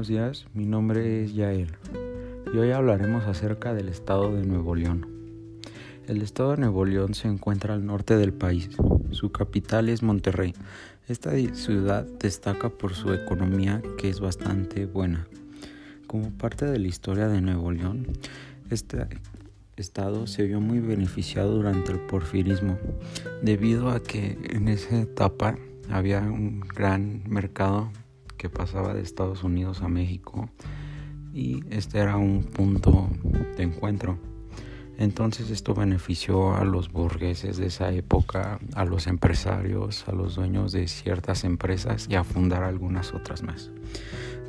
buenos días, mi nombre es Yael y hoy hablaremos acerca del estado de Nuevo León. El estado de Nuevo León se encuentra al norte del país, su capital es Monterrey. Esta ciudad destaca por su economía que es bastante buena. Como parte de la historia de Nuevo León, este estado se vio muy beneficiado durante el porfirismo, debido a que en esa etapa había un gran mercado que pasaba de Estados Unidos a México y este era un punto de encuentro. Entonces esto benefició a los burgueses de esa época, a los empresarios, a los dueños de ciertas empresas y a fundar algunas otras más.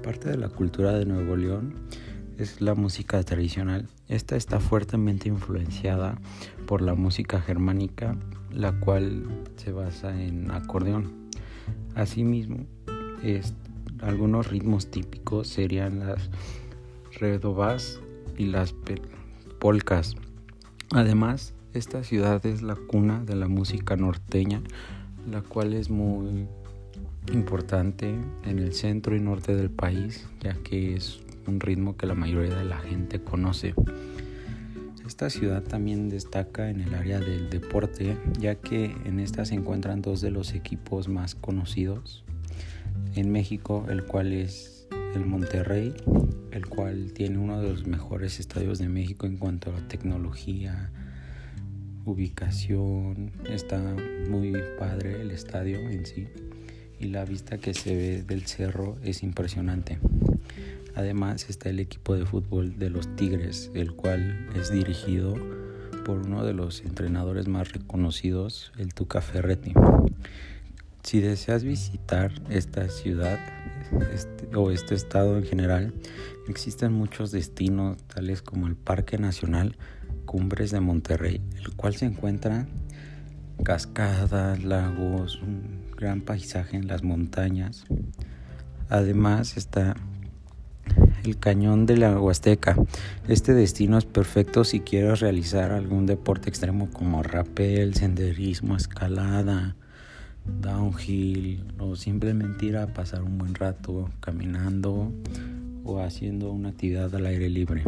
Parte de la cultura de Nuevo León es la música tradicional. Esta está fuertemente influenciada por la música germánica, la cual se basa en acordeón. Asimismo, es, algunos ritmos típicos serían las redobas y las polcas. Además, esta ciudad es la cuna de la música norteña, la cual es muy importante en el centro y norte del país, ya que es un ritmo que la mayoría de la gente conoce. Esta ciudad también destaca en el área del deporte, ya que en esta se encuentran dos de los equipos más conocidos en México, el cual es el Monterrey, el cual tiene uno de los mejores estadios de México en cuanto a tecnología, ubicación, está muy padre el estadio en sí y la vista que se ve del cerro es impresionante. Además está el equipo de fútbol de los Tigres, el cual es dirigido por uno de los entrenadores más reconocidos, el Tuca Ferretti. Si deseas visitar esta ciudad este, o este estado en general, existen muchos destinos tales como el Parque Nacional Cumbres de Monterrey, el cual se encuentra cascadas, lagos, un gran paisaje en las montañas. Además está el cañón de la Huasteca. Este destino es perfecto si quieres realizar algún deporte extremo como rappel, senderismo, escalada, downhill o simplemente ir a pasar un buen rato caminando o haciendo una actividad al aire libre.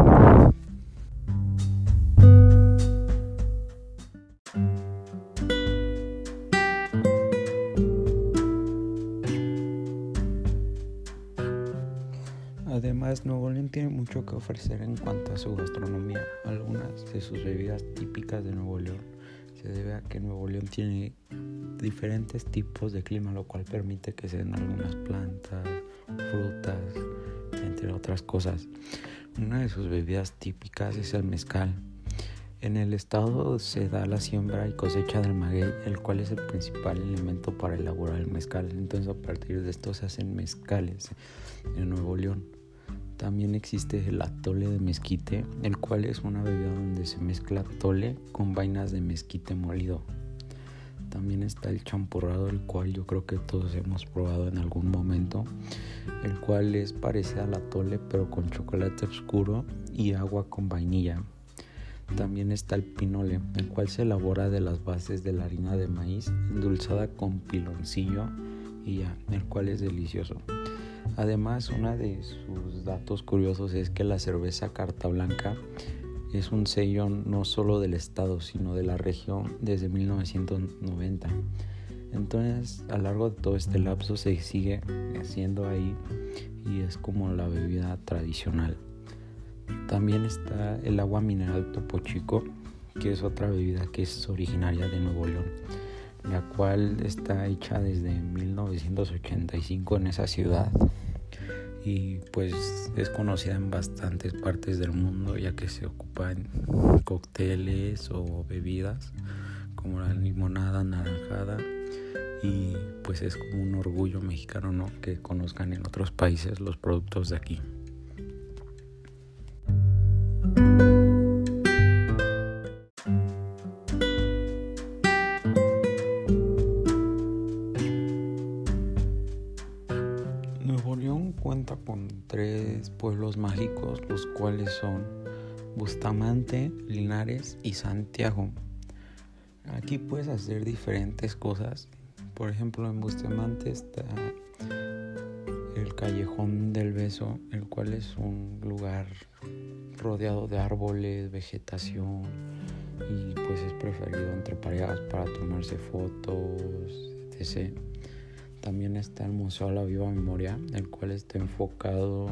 Además, Nuevo León tiene mucho que ofrecer en cuanto a su gastronomía. Algunas de sus bebidas típicas de Nuevo León se debe a que Nuevo León tiene diferentes tipos de clima, lo cual permite que se den algunas plantas, frutas, entre otras cosas. Una de sus bebidas típicas es el mezcal. En el estado se da la siembra y cosecha del maguey, el cual es el principal elemento para elaborar el mezcal. Entonces a partir de esto se hacen mezcales en Nuevo León. También existe el atole de mezquite, el cual es una bebida donde se mezcla atole con vainas de mezquite molido. También está el champurrado, el cual yo creo que todos hemos probado en algún momento, el cual es parecido al atole pero con chocolate oscuro y agua con vainilla. También está el pinole, el cual se elabora de las bases de la harina de maíz endulzada con piloncillo y ya, el cual es delicioso. Además, uno de sus datos curiosos es que la cerveza Carta Blanca es un sello no solo del estado, sino de la región desde 1990. Entonces, a lo largo de todo este lapso se sigue haciendo ahí y es como la bebida tradicional. También está el agua mineral Topo Chico, que es otra bebida que es originaria de Nuevo León, la cual está hecha desde 1985 en esa ciudad y pues es conocida en bastantes partes del mundo ya que se ocupa en cócteles o bebidas como la limonada naranjada y pues es como un orgullo mexicano ¿no? que conozcan en otros países los productos de aquí. Con tres pueblos mágicos, los cuales son Bustamante, Linares y Santiago. Aquí puedes hacer diferentes cosas. Por ejemplo, en Bustamante está el Callejón del Beso, el cual es un lugar rodeado de árboles, vegetación y pues es preferido entre parejas para tomarse fotos, etc. También está el Museo de la Viva Memoria, el cual está enfocado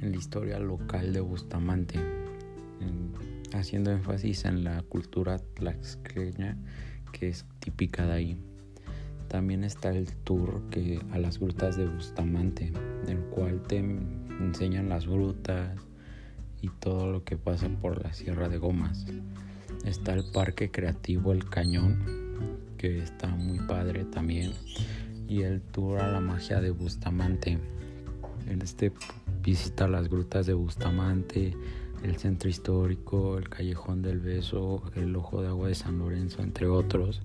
en la historia local de Bustamante, haciendo énfasis en la cultura tlaxcleña que es típica de ahí. También está el tour que, a las grutas de Bustamante, el cual te enseñan las grutas y todo lo que pasa por la Sierra de Gomas. Está el Parque Creativo El Cañón, que está muy padre también y el tour a la magia de Bustamante. En este visita las grutas de Bustamante, el centro histórico, el callejón del beso, el ojo de agua de San Lorenzo, entre otros.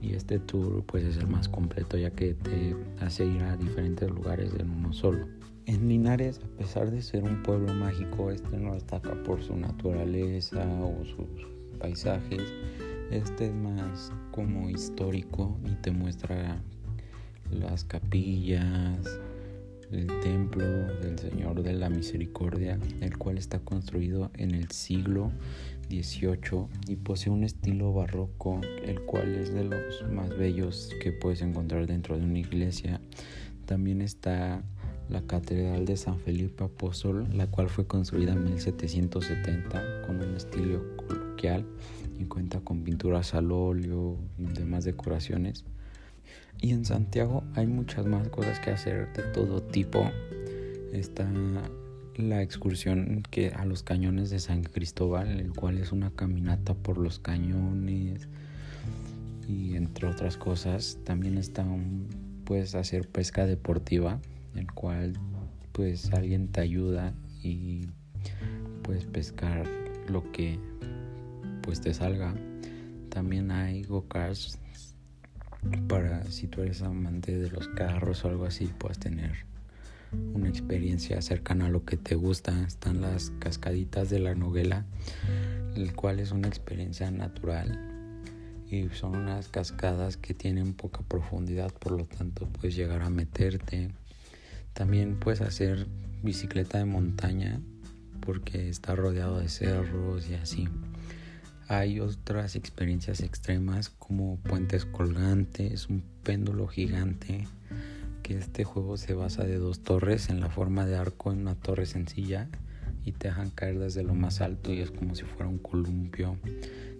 Y este tour pues es el más completo ya que te hace ir a diferentes lugares en uno solo. En Linares, a pesar de ser un pueblo mágico, este no destaca por su naturaleza o sus paisajes. Este es más como histórico y te muestra las capillas, el templo del Señor de la Misericordia, el cual está construido en el siglo XVIII y posee un estilo barroco, el cual es de los más bellos que puedes encontrar dentro de una iglesia. También está la Catedral de San Felipe Apóstol, la cual fue construida en 1770 con un estilo coloquial y cuenta con pinturas al óleo y demás decoraciones. Y en Santiago hay muchas más cosas que hacer de todo tipo. Está la excursión que a los cañones de San Cristóbal, el cual es una caminata por los cañones y entre otras cosas. También está puedes hacer pesca deportiva, el cual pues alguien te ayuda y puedes pescar lo que pues te salga. También hay go-karts para si tú eres amante de los carros o algo así, puedas tener una experiencia cercana a lo que te gusta. Están las cascaditas de la novela, el cual es una experiencia natural y son unas cascadas que tienen poca profundidad, por lo tanto puedes llegar a meterte. También puedes hacer bicicleta de montaña porque está rodeado de cerros y así. Hay otras experiencias extremas como puentes colgantes, un péndulo gigante, que este juego se basa de dos torres en la forma de arco en una torre sencilla y te dejan caer desde lo más alto y es como si fuera un columpio.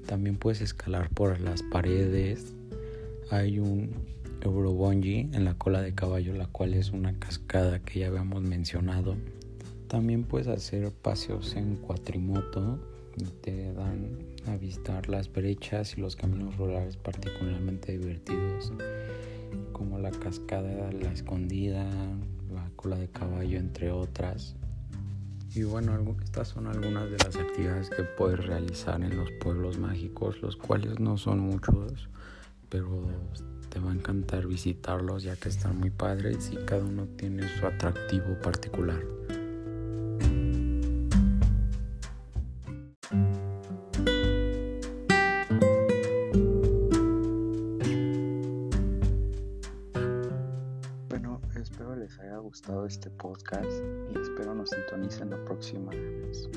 También puedes escalar por las paredes. Hay un Eurobungee en la cola de caballo, la cual es una cascada que ya habíamos mencionado. También puedes hacer paseos en cuatrimoto te dan a visitar las brechas y los caminos rurales particularmente divertidos, como la cascada La Escondida, la cola de caballo, entre otras. Y bueno, estas son algunas de las actividades que puedes realizar en los pueblos mágicos, los cuales no son muchos, pero te va a encantar visitarlos ya que están muy padres y cada uno tiene su atractivo particular. Podcast y espero nos sintonicen la próxima vez.